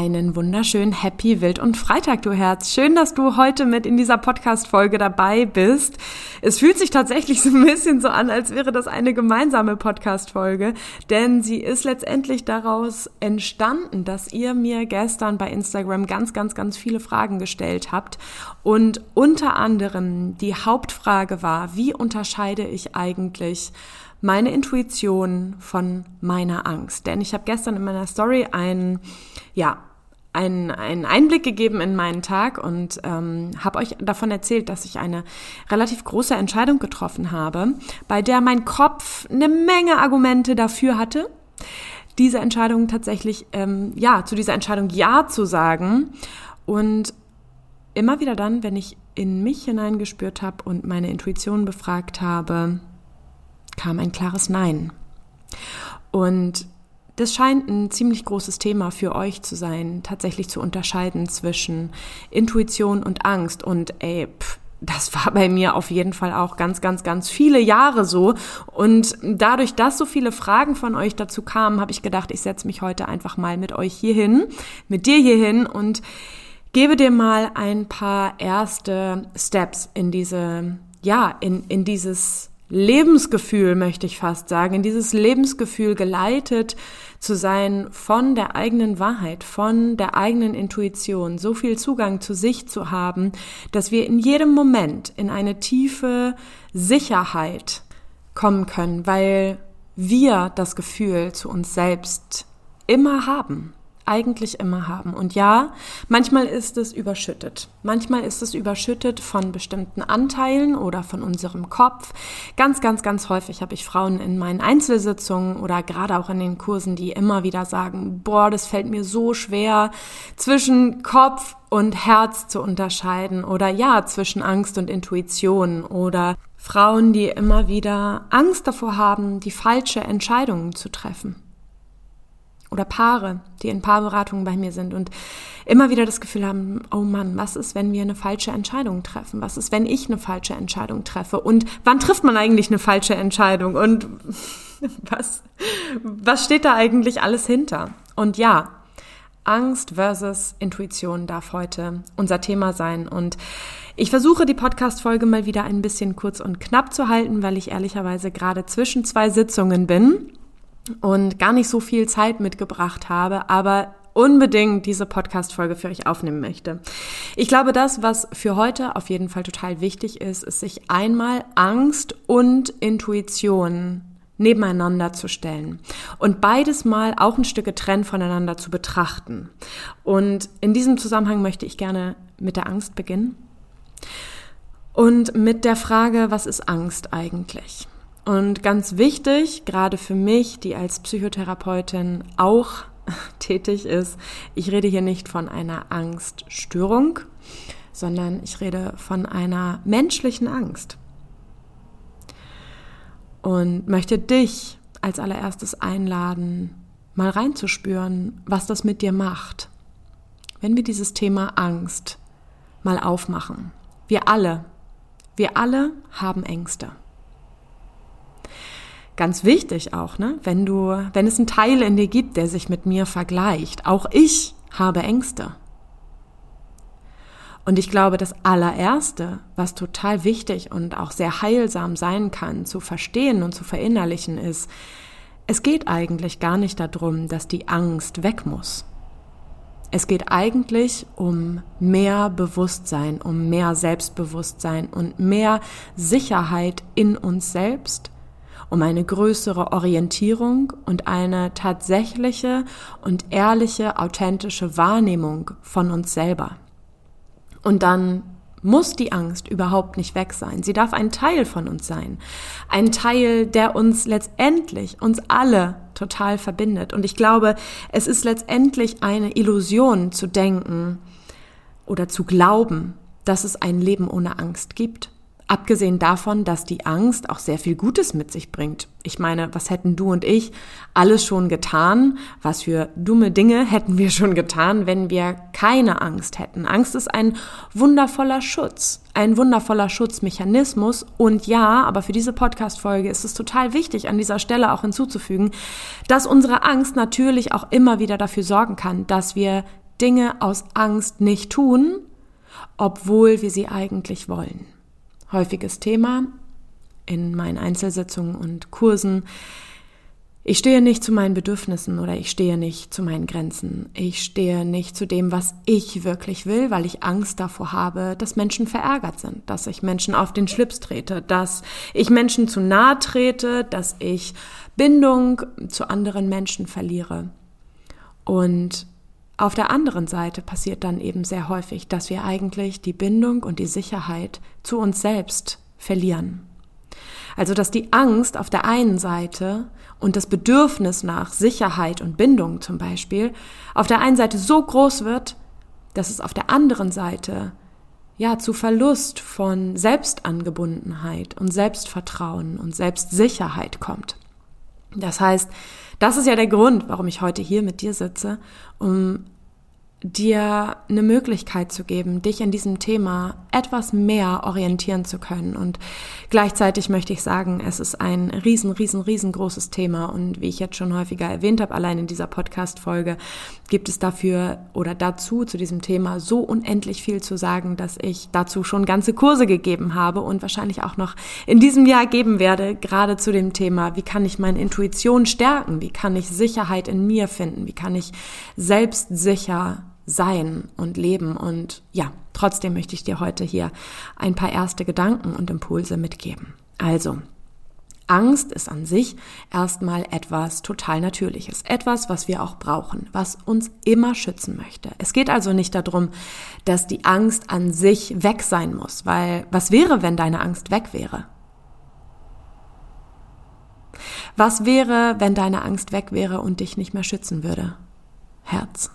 Einen wunderschönen Happy Wild und Freitag, du Herz. Schön, dass du heute mit in dieser Podcast-Folge dabei bist. Es fühlt sich tatsächlich so ein bisschen so an, als wäre das eine gemeinsame Podcast-Folge, denn sie ist letztendlich daraus entstanden, dass ihr mir gestern bei Instagram ganz, ganz, ganz viele Fragen gestellt habt und unter anderem die Hauptfrage war, wie unterscheide ich eigentlich meine Intuition von meiner Angst. Denn ich habe gestern in meiner Story einen, ja, einen, einen Einblick gegeben in meinen Tag und ähm, habe euch davon erzählt, dass ich eine relativ große Entscheidung getroffen habe, bei der mein Kopf eine Menge Argumente dafür hatte, diese Entscheidung tatsächlich, ähm, ja, zu dieser Entscheidung Ja zu sagen. Und immer wieder dann, wenn ich in mich hineingespürt habe und meine Intuition befragt habe, kam ein klares Nein. Und das scheint ein ziemlich großes Thema für euch zu sein, tatsächlich zu unterscheiden zwischen Intuition und Angst. Und ey, pff, das war bei mir auf jeden Fall auch ganz, ganz, ganz viele Jahre so. Und dadurch, dass so viele Fragen von euch dazu kamen, habe ich gedacht, ich setze mich heute einfach mal mit euch hierhin, mit dir hierhin und gebe dir mal ein paar erste Steps in diese, ja, in, in dieses Lebensgefühl, möchte ich fast sagen, in dieses Lebensgefühl geleitet zu sein von der eigenen Wahrheit, von der eigenen Intuition, so viel Zugang zu sich zu haben, dass wir in jedem Moment in eine tiefe Sicherheit kommen können, weil wir das Gefühl zu uns selbst immer haben eigentlich immer haben. Und ja, manchmal ist es überschüttet. Manchmal ist es überschüttet von bestimmten Anteilen oder von unserem Kopf. Ganz, ganz, ganz häufig habe ich Frauen in meinen Einzelsitzungen oder gerade auch in den Kursen, die immer wieder sagen, boah, das fällt mir so schwer zwischen Kopf und Herz zu unterscheiden oder ja, zwischen Angst und Intuition oder Frauen, die immer wieder Angst davor haben, die falsche Entscheidungen zu treffen oder Paare, die in Paarberatungen bei mir sind und immer wieder das Gefühl haben, oh Mann, was ist, wenn wir eine falsche Entscheidung treffen? Was ist, wenn ich eine falsche Entscheidung treffe? Und wann trifft man eigentlich eine falsche Entscheidung? Und was, was steht da eigentlich alles hinter? Und ja, Angst versus Intuition darf heute unser Thema sein. Und ich versuche die Podcast-Folge mal wieder ein bisschen kurz und knapp zu halten, weil ich ehrlicherweise gerade zwischen zwei Sitzungen bin und gar nicht so viel Zeit mitgebracht habe, aber unbedingt diese Podcast-Folge für euch aufnehmen möchte. Ich glaube, das, was für heute auf jeden Fall total wichtig ist, ist sich einmal Angst und Intuition nebeneinander zu stellen und beides mal auch ein Stück getrennt voneinander zu betrachten. Und in diesem Zusammenhang möchte ich gerne mit der Angst beginnen und mit der Frage, was ist Angst eigentlich? Und ganz wichtig, gerade für mich, die als Psychotherapeutin auch tätig ist, ich rede hier nicht von einer Angststörung, sondern ich rede von einer menschlichen Angst. Und möchte dich als allererstes einladen, mal reinzuspüren, was das mit dir macht. Wenn wir dieses Thema Angst mal aufmachen. Wir alle, wir alle haben Ängste ganz wichtig auch, ne? Wenn du, wenn es einen Teil in dir gibt, der sich mit mir vergleicht. Auch ich habe Ängste. Und ich glaube, das allererste, was total wichtig und auch sehr heilsam sein kann, zu verstehen und zu verinnerlichen, ist, es geht eigentlich gar nicht darum, dass die Angst weg muss. Es geht eigentlich um mehr Bewusstsein, um mehr Selbstbewusstsein und mehr Sicherheit in uns selbst, um eine größere Orientierung und eine tatsächliche und ehrliche, authentische Wahrnehmung von uns selber. Und dann muss die Angst überhaupt nicht weg sein. Sie darf ein Teil von uns sein. Ein Teil, der uns letztendlich, uns alle total verbindet. Und ich glaube, es ist letztendlich eine Illusion zu denken oder zu glauben, dass es ein Leben ohne Angst gibt. Abgesehen davon, dass die Angst auch sehr viel Gutes mit sich bringt. Ich meine, was hätten du und ich alles schon getan? Was für dumme Dinge hätten wir schon getan, wenn wir keine Angst hätten? Angst ist ein wundervoller Schutz, ein wundervoller Schutzmechanismus. Und ja, aber für diese Podcast-Folge ist es total wichtig, an dieser Stelle auch hinzuzufügen, dass unsere Angst natürlich auch immer wieder dafür sorgen kann, dass wir Dinge aus Angst nicht tun, obwohl wir sie eigentlich wollen. Häufiges Thema in meinen Einzelsitzungen und Kursen ich stehe nicht zu meinen Bedürfnissen oder ich stehe nicht zu meinen Grenzen. Ich stehe nicht zu dem, was ich wirklich will, weil ich Angst davor habe, dass Menschen verärgert sind, dass ich Menschen auf den Schlips trete, dass ich Menschen zu nahe trete, dass ich Bindung zu anderen Menschen verliere. Und auf der anderen Seite passiert dann eben sehr häufig, dass wir eigentlich die Bindung und die Sicherheit zu uns selbst verlieren. Also dass die Angst auf der einen Seite und das Bedürfnis nach Sicherheit und Bindung zum Beispiel auf der einen Seite so groß wird, dass es auf der anderen Seite ja zu Verlust von Selbstangebundenheit und Selbstvertrauen und Selbstsicherheit kommt. Das heißt, das ist ja der Grund, warum ich heute hier mit dir sitze, um dir eine Möglichkeit zu geben, dich in diesem Thema etwas mehr orientieren zu können. Und gleichzeitig möchte ich sagen, es ist ein riesen, riesen, riesengroßes Thema. Und wie ich jetzt schon häufiger erwähnt habe, allein in dieser Podcast-Folge gibt es dafür oder dazu zu diesem Thema so unendlich viel zu sagen, dass ich dazu schon ganze Kurse gegeben habe und wahrscheinlich auch noch in diesem Jahr geben werde, gerade zu dem Thema, wie kann ich meine Intuition stärken? Wie kann ich Sicherheit in mir finden? Wie kann ich selbstsicher sein und leben. Und ja, trotzdem möchte ich dir heute hier ein paar erste Gedanken und Impulse mitgeben. Also, Angst ist an sich erstmal etwas total Natürliches, etwas, was wir auch brauchen, was uns immer schützen möchte. Es geht also nicht darum, dass die Angst an sich weg sein muss, weil was wäre, wenn deine Angst weg wäre? Was wäre, wenn deine Angst weg wäre und dich nicht mehr schützen würde? Herz.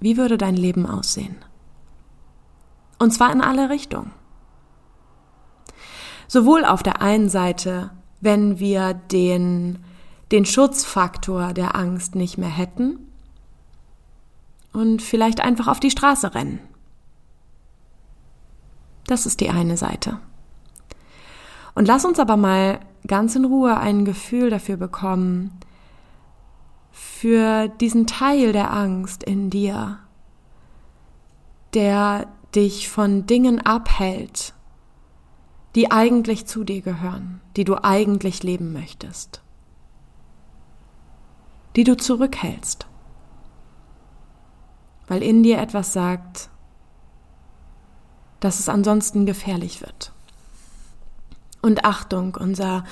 Wie würde dein Leben aussehen? Und zwar in alle Richtungen. Sowohl auf der einen Seite, wenn wir den, den Schutzfaktor der Angst nicht mehr hätten und vielleicht einfach auf die Straße rennen. Das ist die eine Seite. Und lass uns aber mal ganz in Ruhe ein Gefühl dafür bekommen, für diesen Teil der Angst in dir, der dich von Dingen abhält, die eigentlich zu dir gehören, die du eigentlich leben möchtest, die du zurückhältst, weil in dir etwas sagt, dass es ansonsten gefährlich wird. Und Achtung, unser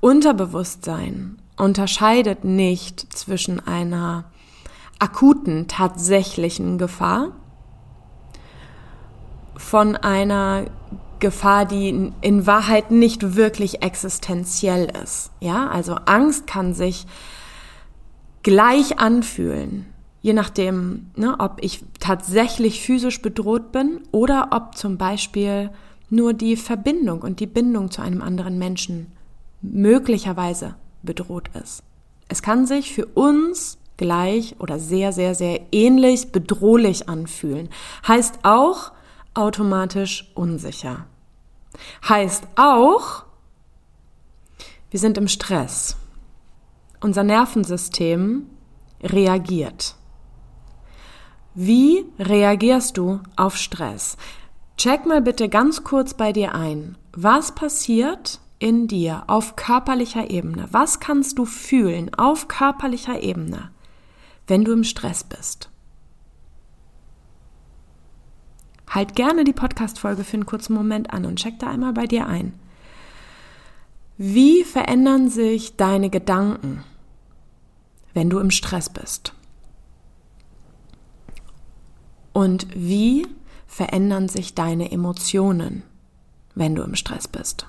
Unterbewusstsein unterscheidet nicht zwischen einer akuten, tatsächlichen Gefahr von einer Gefahr, die in Wahrheit nicht wirklich existenziell ist. Ja, also Angst kann sich gleich anfühlen, je nachdem, ne, ob ich tatsächlich physisch bedroht bin oder ob zum Beispiel nur die Verbindung und die Bindung zu einem anderen Menschen möglicherweise bedroht ist. Es kann sich für uns gleich oder sehr, sehr, sehr ähnlich bedrohlich anfühlen. Heißt auch automatisch unsicher. Heißt auch, wir sind im Stress. Unser Nervensystem reagiert. Wie reagierst du auf Stress? Check mal bitte ganz kurz bei dir ein. Was passiert, in dir auf körperlicher Ebene? Was kannst du fühlen auf körperlicher Ebene, wenn du im Stress bist? Halt gerne die Podcast-Folge für einen kurzen Moment an und check da einmal bei dir ein. Wie verändern sich deine Gedanken, wenn du im Stress bist? Und wie verändern sich deine Emotionen, wenn du im Stress bist?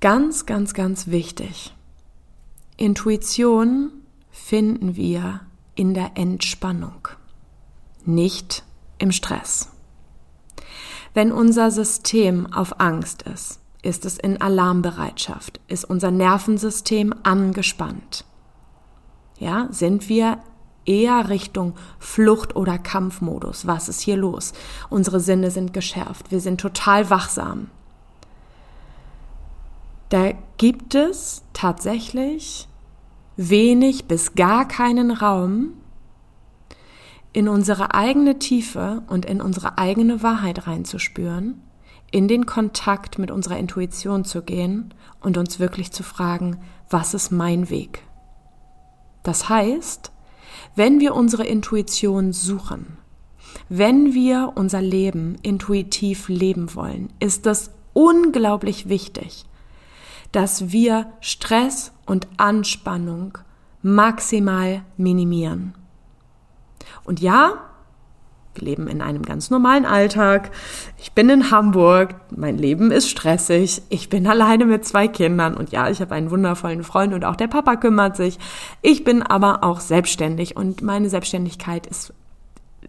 Ganz, ganz, ganz wichtig. Intuition finden wir in der Entspannung, nicht im Stress. Wenn unser System auf Angst ist, ist es in Alarmbereitschaft, ist unser Nervensystem angespannt. Ja, sind wir eher Richtung Flucht- oder Kampfmodus. Was ist hier los? Unsere Sinne sind geschärft. Wir sind total wachsam. Da gibt es tatsächlich wenig bis gar keinen Raum, in unsere eigene Tiefe und in unsere eigene Wahrheit reinzuspüren, in den Kontakt mit unserer Intuition zu gehen und uns wirklich zu fragen, was ist mein Weg? Das heißt, wenn wir unsere Intuition suchen, wenn wir unser Leben intuitiv leben wollen, ist es unglaublich wichtig, dass wir Stress und Anspannung maximal minimieren. Und ja, wir leben in einem ganz normalen Alltag. Ich bin in Hamburg, mein Leben ist stressig, ich bin alleine mit zwei Kindern und ja, ich habe einen wundervollen Freund und auch der Papa kümmert sich. Ich bin aber auch selbstständig und meine Selbstständigkeit ist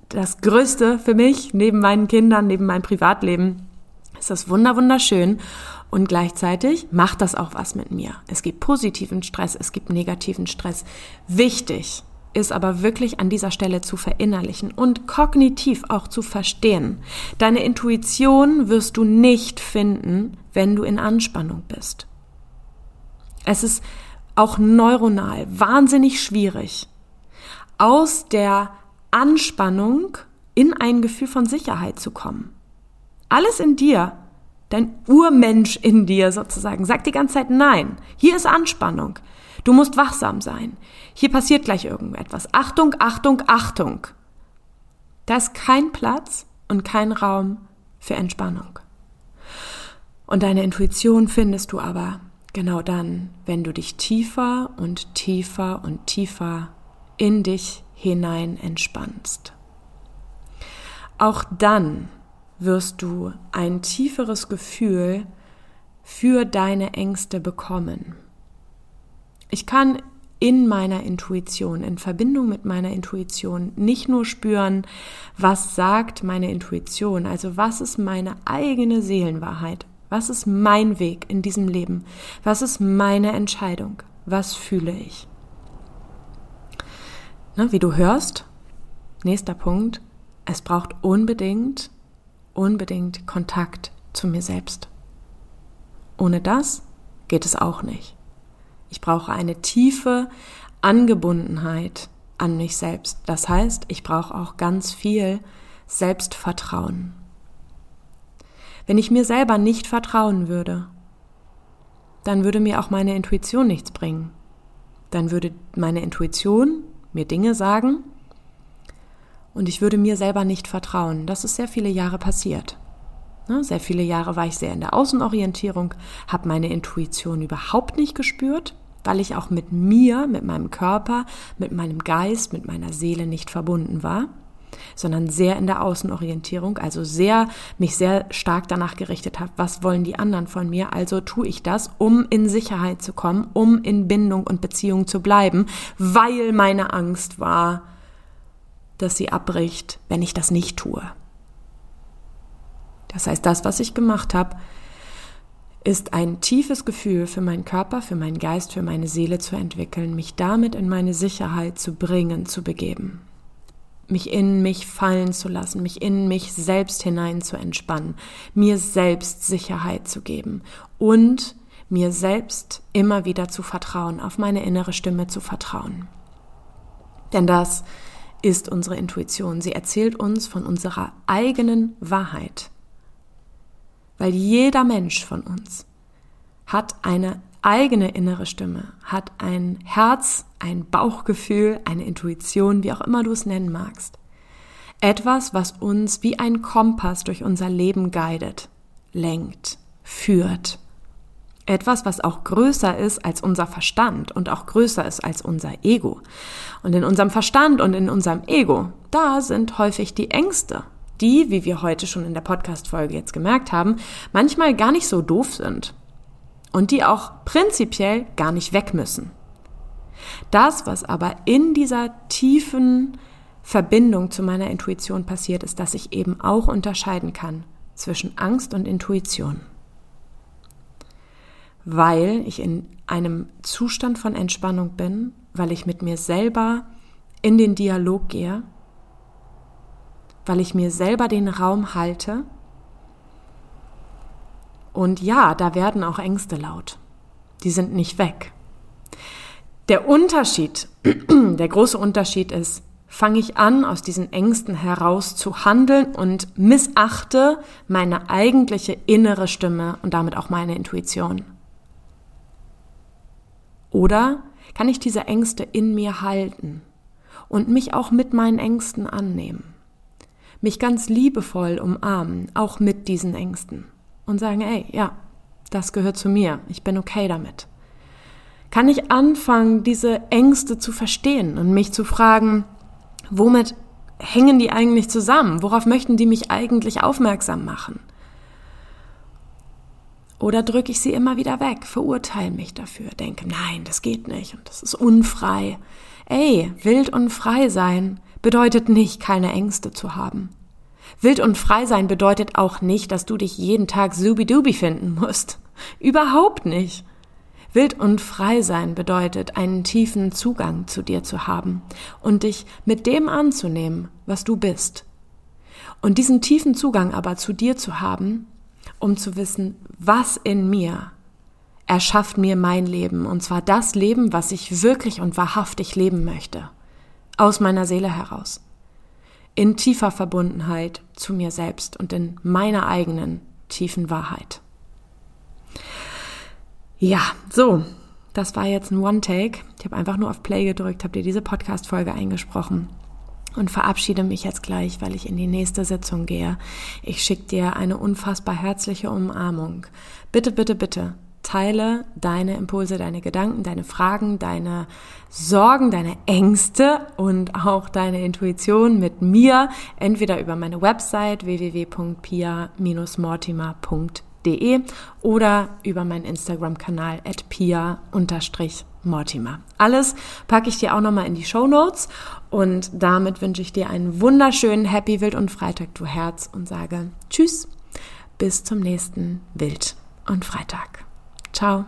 das Größte für mich, neben meinen Kindern, neben meinem Privatleben. Ist das wunder wunderschön und gleichzeitig macht das auch was mit mir. Es gibt positiven Stress, es gibt negativen Stress. Wichtig ist aber wirklich an dieser Stelle zu verinnerlichen und kognitiv auch zu verstehen. Deine Intuition wirst du nicht finden, wenn du in Anspannung bist. Es ist auch neuronal wahnsinnig schwierig, aus der Anspannung in ein Gefühl von Sicherheit zu kommen. Alles in dir, dein Urmensch in dir sozusagen, sagt die ganze Zeit Nein. Hier ist Anspannung. Du musst wachsam sein. Hier passiert gleich irgendetwas. Achtung, Achtung, Achtung. Da ist kein Platz und kein Raum für Entspannung. Und deine Intuition findest du aber genau dann, wenn du dich tiefer und tiefer und tiefer in dich hinein entspannst. Auch dann wirst du ein tieferes Gefühl für deine Ängste bekommen. Ich kann in meiner Intuition, in Verbindung mit meiner Intuition, nicht nur spüren, was sagt meine Intuition, also was ist meine eigene Seelenwahrheit, was ist mein Weg in diesem Leben, was ist meine Entscheidung, was fühle ich. Ne, wie du hörst, nächster Punkt, es braucht unbedingt, unbedingt Kontakt zu mir selbst. Ohne das geht es auch nicht. Ich brauche eine tiefe Angebundenheit an mich selbst. Das heißt, ich brauche auch ganz viel Selbstvertrauen. Wenn ich mir selber nicht vertrauen würde, dann würde mir auch meine Intuition nichts bringen. Dann würde meine Intuition mir Dinge sagen und ich würde mir selber nicht vertrauen. Das ist sehr viele Jahre passiert. Ne, sehr viele Jahre war ich sehr in der Außenorientierung, habe meine Intuition überhaupt nicht gespürt, weil ich auch mit mir, mit meinem Körper, mit meinem Geist, mit meiner Seele nicht verbunden war, sondern sehr in der Außenorientierung, also sehr mich sehr stark danach gerichtet habe, was wollen die anderen von mir, also tue ich das, um in Sicherheit zu kommen, um in Bindung und Beziehung zu bleiben, weil meine Angst war, dass sie abbricht, wenn ich das nicht tue. Das heißt, das, was ich gemacht habe, ist ein tiefes Gefühl für meinen Körper, für meinen Geist, für meine Seele zu entwickeln, mich damit in meine Sicherheit zu bringen, zu begeben. Mich in mich fallen zu lassen, mich in mich selbst hinein zu entspannen, mir selbst Sicherheit zu geben und mir selbst immer wieder zu vertrauen, auf meine innere Stimme zu vertrauen. Denn das ist unsere Intuition. Sie erzählt uns von unserer eigenen Wahrheit. Weil jeder Mensch von uns hat eine eigene innere Stimme, hat ein Herz, ein Bauchgefühl, eine Intuition, wie auch immer du es nennen magst. Etwas, was uns wie ein Kompass durch unser Leben guidet, lenkt, führt. Etwas, was auch größer ist als unser Verstand und auch größer ist als unser Ego. Und in unserem Verstand und in unserem Ego, da sind häufig die Ängste, die, wie wir heute schon in der Podcast-Folge jetzt gemerkt haben, manchmal gar nicht so doof sind und die auch prinzipiell gar nicht weg müssen. Das, was aber in dieser tiefen Verbindung zu meiner Intuition passiert, ist, dass ich eben auch unterscheiden kann zwischen Angst und Intuition. Weil ich in einem Zustand von Entspannung bin, weil ich mit mir selber in den Dialog gehe weil ich mir selber den Raum halte. Und ja, da werden auch Ängste laut. Die sind nicht weg. Der Unterschied, der große Unterschied ist, fange ich an, aus diesen Ängsten heraus zu handeln und missachte meine eigentliche innere Stimme und damit auch meine Intuition. Oder kann ich diese Ängste in mir halten und mich auch mit meinen Ängsten annehmen? Mich ganz liebevoll umarmen, auch mit diesen Ängsten und sagen, ey, ja, das gehört zu mir, ich bin okay damit. Kann ich anfangen, diese Ängste zu verstehen und mich zu fragen, womit hängen die eigentlich zusammen? Worauf möchten die mich eigentlich aufmerksam machen? Oder drücke ich sie immer wieder weg, verurteile mich dafür, denke, nein, das geht nicht und das ist unfrei. Ey, wild und frei sein bedeutet nicht, keine Ängste zu haben. Wild und frei sein bedeutet auch nicht, dass du dich jeden Tag subidubi finden musst. Überhaupt nicht. Wild und frei sein bedeutet, einen tiefen Zugang zu dir zu haben und dich mit dem anzunehmen, was du bist. Und diesen tiefen Zugang aber zu dir zu haben, um zu wissen, was in mir erschafft mir mein Leben, und zwar das Leben, was ich wirklich und wahrhaftig leben möchte, aus meiner Seele heraus, in tiefer Verbundenheit zu mir selbst und in meiner eigenen tiefen Wahrheit. Ja, so, das war jetzt ein One-Take. Ich habe einfach nur auf Play gedrückt, habe dir diese Podcast-Folge eingesprochen und verabschiede mich jetzt gleich, weil ich in die nächste Sitzung gehe. Ich schicke dir eine unfassbar herzliche Umarmung. Bitte, bitte, bitte teile deine Impulse, deine Gedanken, deine Fragen, deine Sorgen, deine Ängste und auch deine Intuition mit mir, entweder über meine Website www.pia-mortimer.de pia-mortimer.de oder über meinen Instagram-Kanal at pia-mortimer. Alles packe ich dir auch nochmal in die Show Notes und damit wünsche ich dir einen wunderschönen Happy Wild und Freitag, du Herz und sage Tschüss, bis zum nächsten Wild und Freitag. Ciao.